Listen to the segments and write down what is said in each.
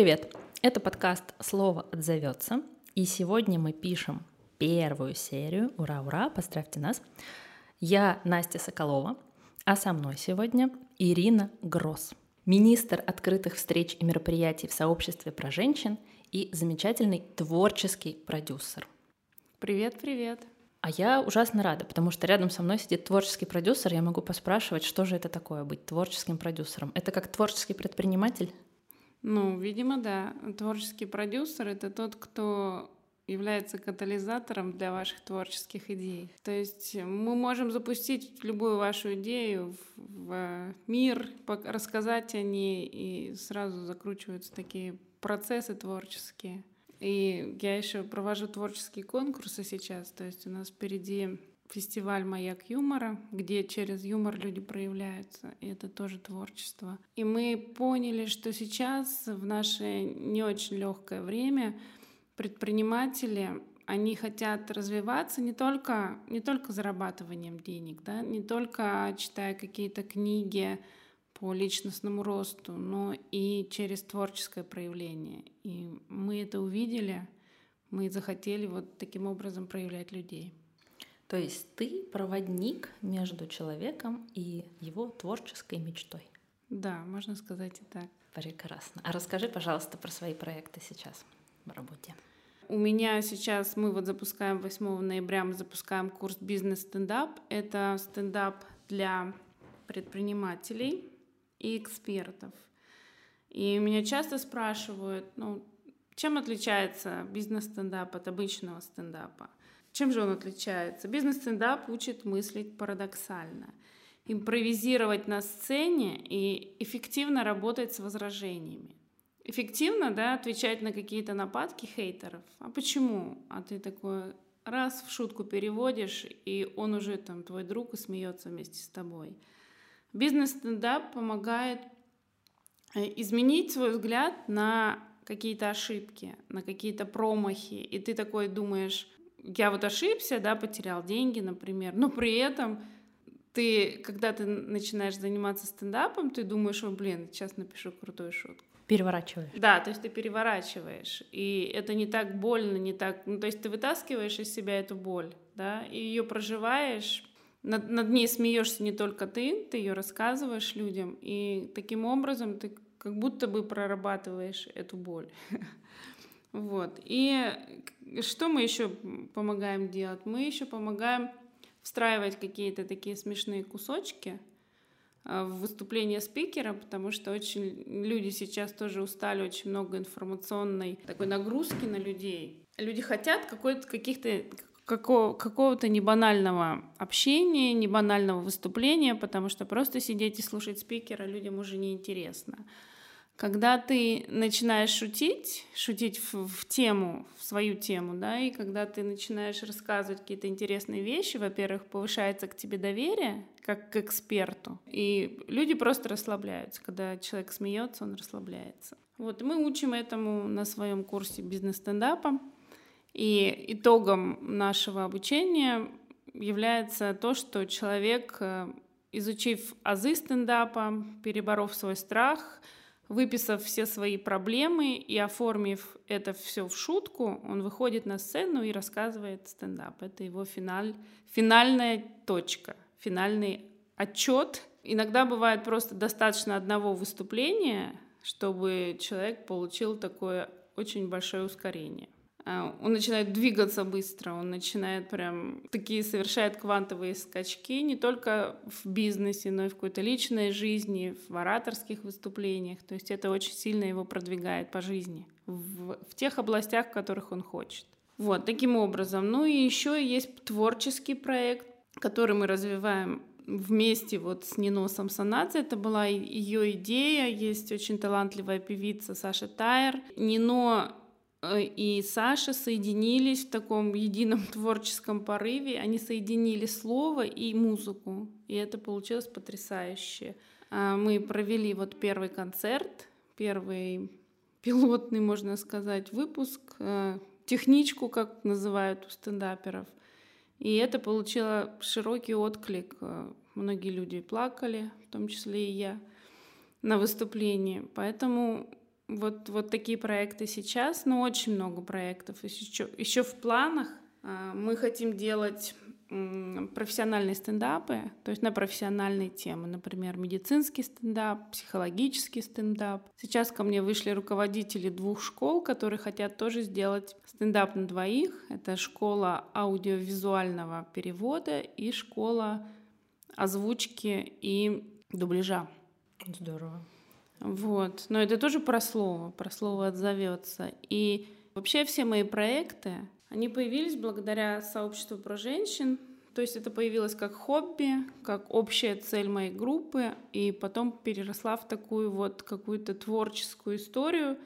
Привет! Это подкаст «Слово отзовется», и сегодня мы пишем первую серию. Ура, ура, поздравьте нас! Я Настя Соколова, а со мной сегодня Ирина Гросс, министр открытых встреч и мероприятий в сообществе про женщин и замечательный творческий продюсер. Привет, привет! А я ужасно рада, потому что рядом со мной сидит творческий продюсер, я могу поспрашивать, что же это такое быть творческим продюсером. Это как творческий предприниматель? Ну, видимо, да. Творческий продюсер — это тот, кто является катализатором для ваших творческих идей. То есть мы можем запустить любую вашу идею в мир, рассказать о ней, и сразу закручиваются такие процессы творческие. И я еще провожу творческие конкурсы сейчас, то есть у нас впереди фестиваль «Маяк юмора», где через юмор люди проявляются, и это тоже творчество. И мы поняли, что сейчас, в наше не очень легкое время, предприниматели, они хотят развиваться не только, не только зарабатыванием денег, да, не только читая какие-то книги по личностному росту, но и через творческое проявление. И мы это увидели, мы захотели вот таким образом проявлять людей. То есть ты проводник между человеком и его творческой мечтой. Да, можно сказать и так. Прекрасно. А расскажи, пожалуйста, про свои проекты сейчас в работе. У меня сейчас, мы вот запускаем 8 ноября, мы запускаем курс «Бизнес-стендап». Это стендап для предпринимателей и экспертов. И меня часто спрашивают, ну, чем отличается бизнес-стендап от обычного стендапа? Чем же он отличается? Бизнес-стендап учит мыслить парадоксально, импровизировать на сцене и эффективно работать с возражениями. Эффективно, да, отвечать на какие-то нападки хейтеров. А почему? А ты такой раз в шутку переводишь, и он уже там твой друг и смеется вместе с тобой. Бизнес-стендап помогает э, изменить свой взгляд на какие-то ошибки, на какие-то промахи. И ты такой думаешь, я вот ошибся, да, потерял деньги, например, но при этом ты, когда ты начинаешь заниматься стендапом, ты думаешь, о, блин, сейчас напишу крутую шутку. Переворачиваешь. Да, то есть ты переворачиваешь. И это не так больно, не так... Ну, то есть ты вытаскиваешь из себя эту боль, да, и ее проживаешь, над, над ней смеешься не только ты, ты ее рассказываешь людям, и таким образом ты как будто бы прорабатываешь эту боль. Вот. И что мы еще помогаем делать? Мы еще помогаем встраивать какие-то такие смешные кусочки а, в выступление спикера, потому что очень люди сейчас тоже устали, очень много информационной такой нагрузки на людей. Люди хотят какой-то, каких-то какого, какого-то небанального общения, небанального выступления, потому что просто сидеть и слушать спикера людям уже неинтересно. интересно. Когда ты начинаешь шутить, шутить в, в тему, в свою тему, да, и когда ты начинаешь рассказывать какие-то интересные вещи, во-первых, повышается к тебе доверие, как к эксперту, и люди просто расслабляются. Когда человек смеется, он расслабляется. Вот, мы учим этому на своем курсе бизнес-стендапа. И итогом нашего обучения является то, что человек, э, изучив азы стендапа, переборов свой страх, выписав все свои проблемы и оформив это все в шутку, он выходит на сцену и рассказывает стендап. Это его финаль, финальная точка, финальный отчет. Иногда бывает просто достаточно одного выступления, чтобы человек получил такое очень большое ускорение. А, он начинает двигаться быстро, он начинает прям такие совершает квантовые скачки не только в бизнесе, но и в какой-то личной жизни, в ораторских выступлениях. То есть это очень сильно его продвигает по жизни в, в тех областях, в которых он хочет. Вот, таким образом. Ну и еще есть творческий проект, который мы развиваем вместе вот с Нино Самсонадзе. Это была ее идея. Есть очень талантливая певица Саша Тайер. Нино и Саша соединились в таком едином творческом порыве. Они соединили слово и музыку, и это получилось потрясающе. А, мы провели вот первый концерт, первый пилотный, можно сказать, выпуск, э, техничку, как называют у стендаперов. И это получило широкий отклик. Э, многие люди плакали, в том числе и я, на выступлении. Поэтому вот, вот такие проекты сейчас, но очень много проектов еще, еще в планах. А, мы хотим делать профессиональные стендапы, то есть на профессиональные темы, например, медицинский стендап, психологический стендап. Сейчас ко мне вышли руководители двух школ, которые хотят тоже сделать стендап на двоих. Это школа аудиовизуального перевода и школа озвучки и дубляжа. Здорово. Вот. Но это тоже про слово, про слово отзовется. И вообще все мои проекты, они появились благодаря сообществу про женщин. То есть это появилось как хобби, как общая цель моей группы, и потом переросла в такую вот какую-то творческую историю.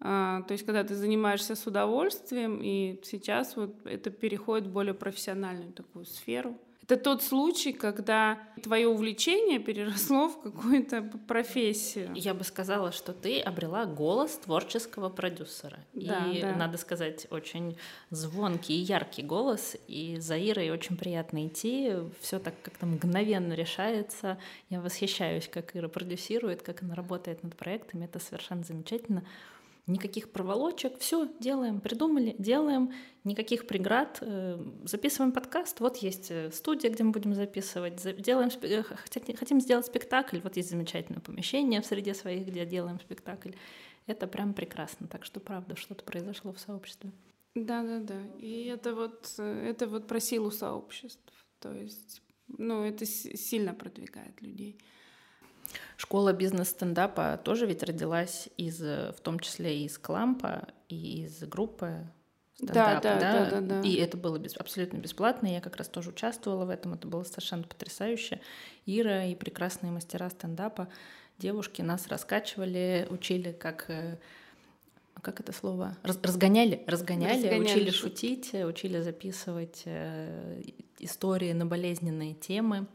А, то есть когда ты занимаешься с удовольствием, и сейчас вот это переходит в более профессиональную такую сферу. Это тот случай, когда твое увлечение переросло в какую-то профессию. Я бы сказала, что ты обрела голос творческого продюсера. Да, и, да. надо сказать, очень звонкий и яркий голос. И за Ирой очень приятно идти. Все так как-то мгновенно решается. Я восхищаюсь, как Ира продюсирует, как она работает над проектами. Это совершенно замечательно никаких проволочек, все делаем, придумали, делаем, никаких преград, э, записываем подкаст, вот есть э, студия, где мы будем записывать, делаем, э, хотим сделать спектакль, вот есть замечательное помещение в среде своих, где делаем спектакль. Это прям прекрасно, так что правда, что-то произошло в сообществе. Да, да, да. И это вот, это вот про силу сообществ. То есть, ну, это сильно продвигает людей. Школа бизнес-стендапа тоже ведь родилась из, в том числе из Клампа и из группы стендапа, да, да, да? Да, да, да. И это было без, абсолютно бесплатно, я как раз тоже участвовала в этом, это было совершенно потрясающе. Ира и прекрасные мастера стендапа, девушки нас раскачивали, учили, как э, как это слово? разгоняли, разгоняли, разгоняли, учили шутить, учили записывать э, истории на болезненные темы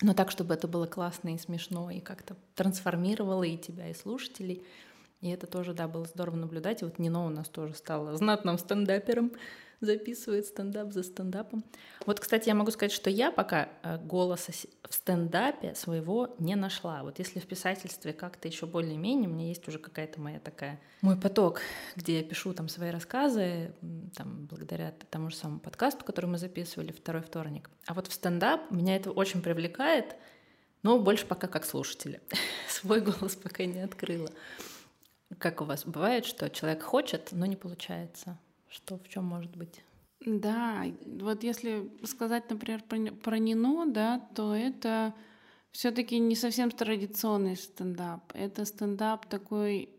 но так, чтобы это было классно и смешно, и как-то трансформировало и тебя, и слушателей. И это тоже, да, было здорово наблюдать. И вот Нино у нас тоже стала знатным стендапером записывает стендап за стендапом. Вот, кстати, я могу сказать, что я пока э, голоса в стендапе своего не нашла. Вот если в писательстве как-то еще более-менее, у меня есть уже какая-то моя такая, мой поток, где я пишу там свои рассказы, там, благодаря тому же самому подкасту, который мы записывали второй вторник. А вот в стендап меня это очень привлекает, но больше пока как слушатели. Свой голос пока не открыла. Как у вас бывает, что человек хочет, но не получается? Что в чем может быть? Да, вот если сказать, например, про, про Нино, да, то это все-таки не совсем традиционный стендап. Это стендап такой,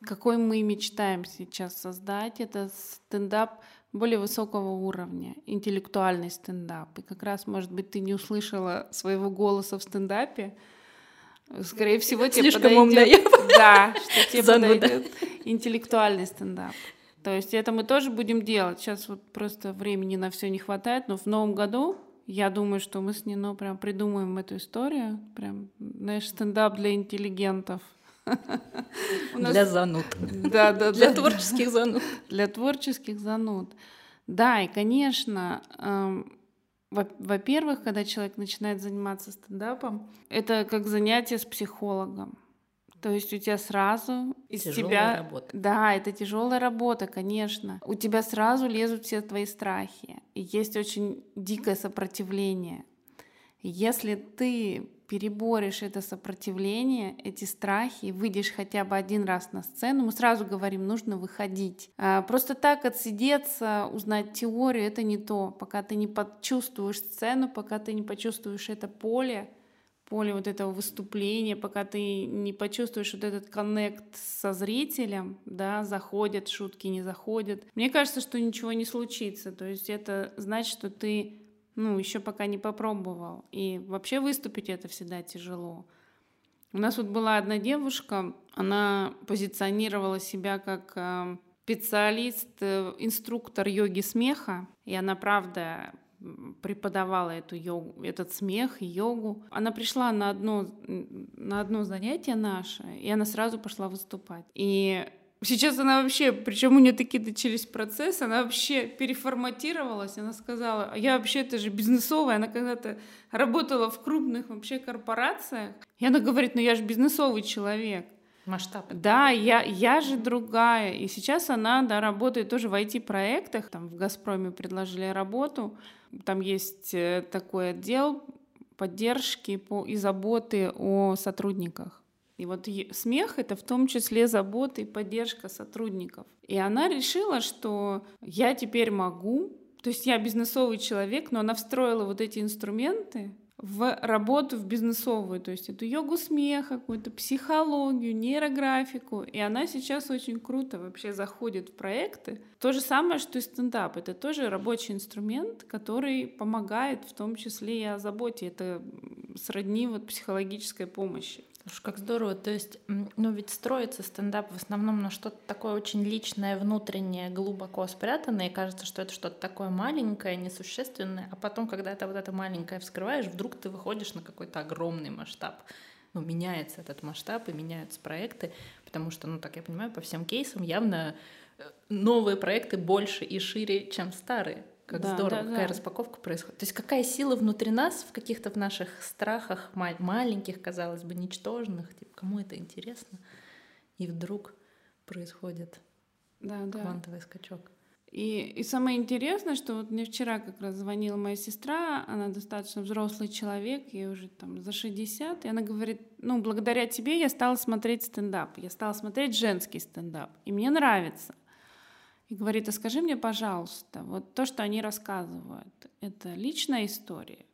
какой мы мечтаем сейчас создать. Это стендап более высокого уровня, интеллектуальный стендап. И как раз, может быть, ты не услышала своего голоса в стендапе. Скорее всего, тебе Слишком подойдет... Да, что тебе подойдет интеллектуальный стендап. То есть это мы тоже будем делать. Сейчас вот просто времени на все не хватает, но в новом году я думаю, что мы с Нино прям придумаем эту историю. Прям, знаешь, стендап для интеллигентов. Для зануд. Да, да, Для творческих зануд. Для творческих зануд. Да, и, конечно, эм, во-первых, когда человек начинает заниматься стендапом, это как занятие с психологом. То есть у тебя сразу из тяжелая тебя... работа. Да, это тяжелая работа, конечно. У тебя сразу лезут все твои страхи. И есть очень дикое сопротивление. Если ты переборешь это сопротивление, эти страхи, выйдешь хотя бы один раз на сцену, мы сразу говорим, нужно выходить. А просто так отсидеться, узнать теорию, это не то. Пока ты не почувствуешь сцену, пока ты не почувствуешь это поле, поле вот этого выступления, пока ты не почувствуешь вот этот коннект со зрителем, да, заходят шутки, не заходят. Мне кажется, что ничего не случится. То есть это значит, что ты, ну, еще пока не попробовал. И вообще выступить это всегда тяжело. У нас вот была одна девушка, она позиционировала себя как э, специалист, э, инструктор йоги смеха, и она, правда, преподавала эту йогу, этот смех, йогу. Она пришла на одно, на одно занятие наше, и она сразу пошла выступать. И сейчас она вообще, причем у нее такие начались процессы, она вообще переформатировалась, она сказала, «А я вообще это же бизнесовая, она когда-то работала в крупных вообще корпорациях. И она говорит, ну я же бизнесовый человек. Масштаб. Да, я, я же другая. И сейчас она да, работает тоже в IT-проектах. Там в «Газпроме» предложили работу. Там есть э, такой отдел поддержки по, и заботы о сотрудниках. И вот смех — это в том числе забота и поддержка сотрудников. И она решила, что я теперь могу, то есть я бизнесовый человек, но она встроила вот эти инструменты в работу в бизнесовую, то есть эту йогу смеха, какую-то психологию, нейрографику. И она сейчас очень круто вообще заходит в проекты. То же самое, что и стендап. Это тоже рабочий инструмент, который помогает в том числе и о заботе. Это сродни вот психологической помощи. Слушай, как здорово. То есть, ну ведь строится стендап в основном на что-то такое очень личное, внутреннее, глубоко спрятанное, и кажется, что это что-то такое маленькое, несущественное, а потом, когда ты вот это маленькое вскрываешь, вдруг ты выходишь на какой-то огромный масштаб. Ну, меняется этот масштаб и меняются проекты, потому что, ну, так я понимаю, по всем кейсам явно э, новые проекты больше и шире, чем старые. Как да, здорово, да, какая да. распаковка происходит. То есть какая сила внутри нас в каких-то в наших страхах маленьких, казалось бы, ничтожных, типа, кому это интересно, и вдруг происходит да, квантовый да. скачок. И, и самое интересное, что вот мне вчера как раз звонила моя сестра, она достаточно взрослый человек, ей уже там за 60, и она говорит, ну, благодаря тебе я стала смотреть стендап, я стала смотреть женский стендап, и мне нравится и говорит, а скажи мне, пожалуйста, вот то, что они рассказывают, это личная история?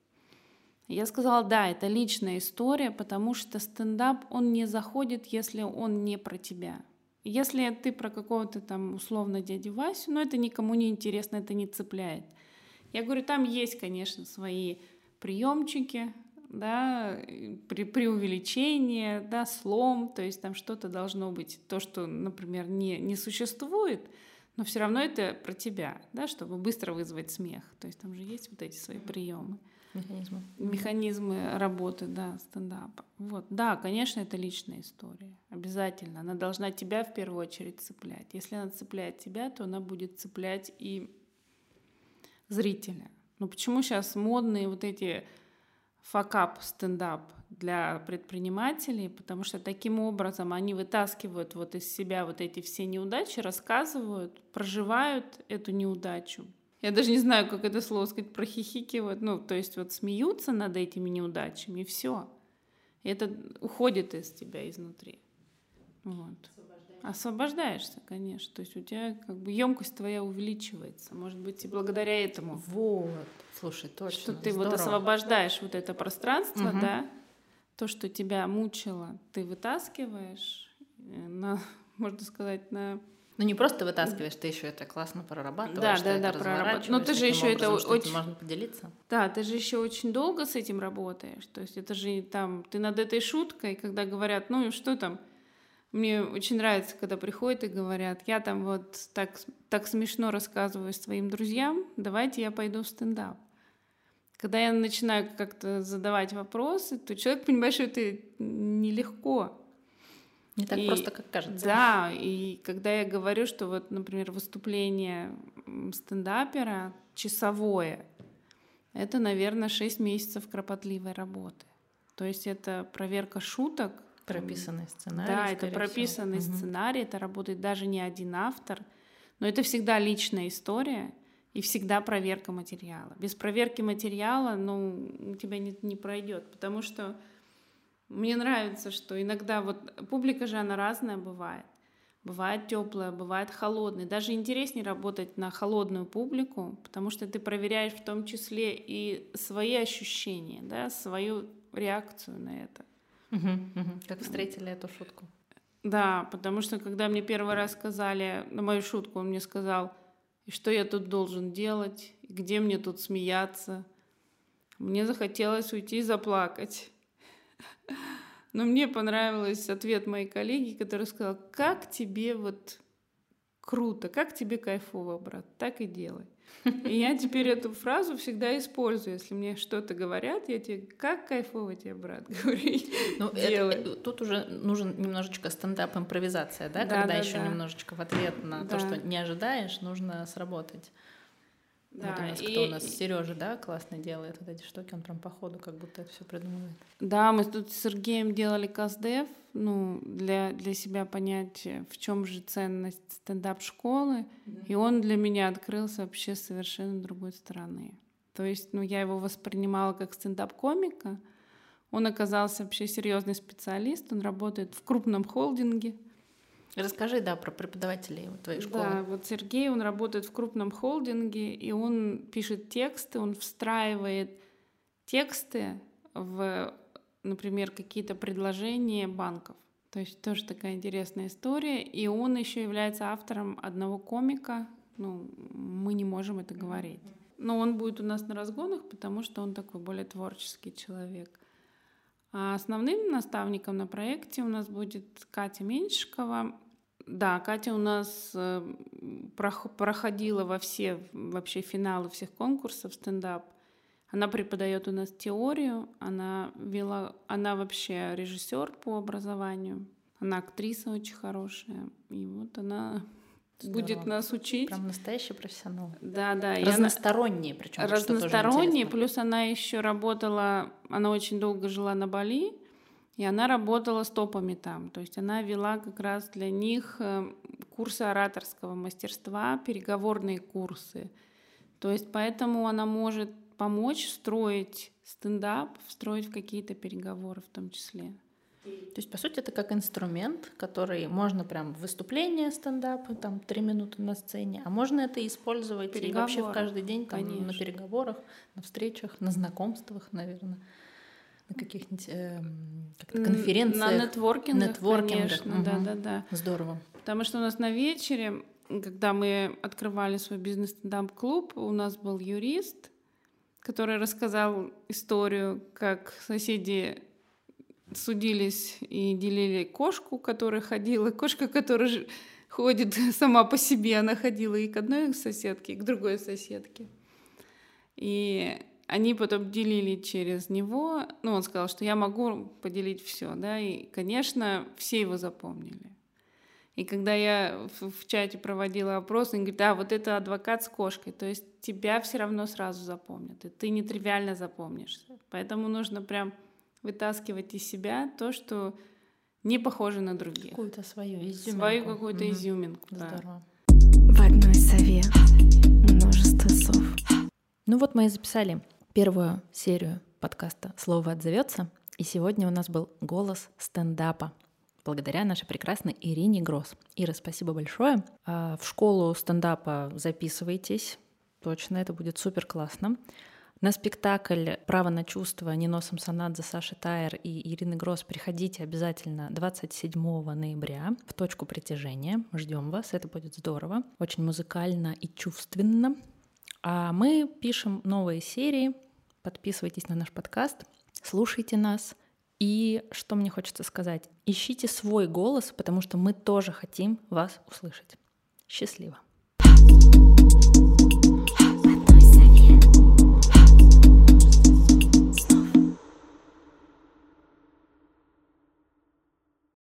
Я сказала, да, это личная история, потому что стендап, он не заходит, если он не про тебя. Если ты про какого-то там условно дядю Васю, но ну, это никому не интересно, это не цепляет. Я говорю, там есть, конечно, свои приемчики, да, при, увеличении, да, слом, то есть там что-то должно быть, то, что, например, не, не существует – но все равно это про тебя, да, чтобы быстро вызвать смех. То есть там же есть вот эти свои приемы. Механизмы. Механизмы работы, да, стендапа. Вот, да, конечно, это личная история. Обязательно. Она должна тебя в первую очередь цеплять. Если она цепляет тебя, то она будет цеплять и зрителя. Но почему сейчас модные вот эти факап стендап для предпринимателей, потому что таким образом они вытаскивают вот из себя вот эти все неудачи, рассказывают, проживают эту неудачу. Я даже не знаю, как это слово сказать, прохихикивают, ну, то есть вот смеются над этими неудачами, и все. Это уходит из тебя изнутри. Вот. Освобождаешься, конечно. То есть у тебя как бы емкость твоя увеличивается. Может быть, и благодаря этому. Вот. Слушай, точно. Что ты Здорово. вот освобождаешь вот это пространство, угу. да, то, что тебя мучило, ты вытаскиваешь э, на, можно сказать, на ну не просто вытаскиваешь, ты еще это классно прорабатываешь. Да, да, да, прорабатываешь. Но ты же еще это очень можно поделиться. Да, ты же еще очень долго с этим работаешь. То есть это же там ты над этой шуткой, когда говорят, ну и что там. Мне очень нравится, когда приходят и говорят, я там вот так, так смешно рассказываю своим друзьям, давайте я пойду в стендап. Когда я начинаю как-то задавать вопросы, то человек понимает, что это нелегко. Не так и, просто, как кажется. Да, и когда я говорю, что вот, например, выступление стендапера часовое, это, наверное, 6 месяцев кропотливой работы. То есть это проверка шуток. Прописанный сценарий. Да, это прописанный всего. сценарий, это работает даже не один автор, но это всегда личная история — и всегда проверка материала. Без проверки материала, ну, у тебя не, не пройдет, потому что мне нравится, что иногда вот публика же она разная бывает. Бывает теплая, бывает холодная. Даже интереснее работать на холодную публику, потому что ты проверяешь в том числе и свои ощущения, да, свою реакцию на это. Угу, угу. Как встретили эту шутку? Да, потому что когда мне первый раз сказали на мою шутку, он мне сказал, что я тут должен делать? Где мне тут смеяться? Мне захотелось уйти и заплакать. Но мне понравился ответ моей коллеги, которая сказала, как тебе вот круто, как тебе кайфово, брат, так и делай. И я теперь эту фразу всегда использую. Если мне что-то говорят, я тебе как кайфово тебе, брат, говорю. Ну. Это, тут уже нужен немножечко стендап-импровизация, да? да Когда да, еще да. немножечко в ответ на да. то, что не ожидаешь, нужно сработать. Да, вот у нас и... кто у нас? Сережа, да, классно делает вот эти штуки, он прям по ходу как будто это все придумывает. Да, мы тут с Сергеем делали КАСДЕВ, ну, для, для себя понять, в чем же ценность стендап-школы, да. и он для меня открылся вообще с совершенно другой стороны. То есть, ну, я его воспринимала как стендап-комика, он оказался вообще серьезный специалист, он работает в крупном холдинге, Расскажи, да, про преподавателей твоей школы. Да, вот Сергей, он работает в крупном холдинге, и он пишет тексты, он встраивает тексты в, например, какие-то предложения банков. То есть тоже такая интересная история. И он еще является автором одного комика. Ну, мы не можем это говорить. Но он будет у нас на разгонах, потому что он такой более творческий человек. А основным наставником на проекте у нас будет Катя Меньшикова. Да, Катя у нас э, проходила во все вообще финалы всех конкурсов стендап. Она преподает у нас теорию, она вела, она вообще режиссер по образованию, она актриса очень хорошая, и вот она Здорово. будет нас учить. Прям настоящий профессионал. Да, да. Разносторонние, причем. Разносторонние, плюс она еще работала, она очень долго жила на Бали, и она работала с топами там. То есть она вела как раз для них э, курсы ораторского мастерства, переговорные курсы. То есть поэтому она может помочь строить стендап, встроить в какие-то переговоры в том числе. То есть, по сути, это как инструмент, который можно прям в выступление стендапа, там, три минуты на сцене, а можно это использовать и вообще в каждый день там, на переговорах, на встречах, на знакомствах, наверное на каких-нибудь э, конференциях. На нетворкингах, нетворкингах. конечно, угу. да, да, да. Здорово. Потому что у нас на вечере, когда мы открывали свой бизнес-стендап-клуб, у нас был юрист, который рассказал историю, как соседи судились и делили кошку, которая ходила, кошка, которая ходит сама по себе, она ходила и к одной соседке, и к другой соседке. И они потом делили через него. Ну, он сказал, что я могу поделить все, да, и, конечно, все его запомнили. И когда я в, чате проводила опрос, он говорит, да, вот это адвокат с кошкой, то есть тебя все равно сразу запомнят, и ты нетривиально запомнишься. Поэтому нужно прям вытаскивать из себя то, что не похоже на других. Какую-то свою изюминку. Свою какую-то угу. изюминку, Здорово. да. В одной сове множество сов. Ну вот мы и записали первую серию подкаста «Слово отзовется». И сегодня у нас был голос стендапа благодаря нашей прекрасной Ирине Гросс. Ира, спасибо большое. А, в школу стендапа записывайтесь. Точно, это будет супер классно. На спектакль «Право на чувство» Нино Самсонадзе, Саши Тайер и Ирины Гросс приходите обязательно 27 ноября в точку притяжения. Ждем вас, это будет здорово. Очень музыкально и чувственно. А мы пишем новые серии подписывайтесь на наш подкаст, слушайте нас. И что мне хочется сказать? Ищите свой голос, потому что мы тоже хотим вас услышать. Счастливо! thank you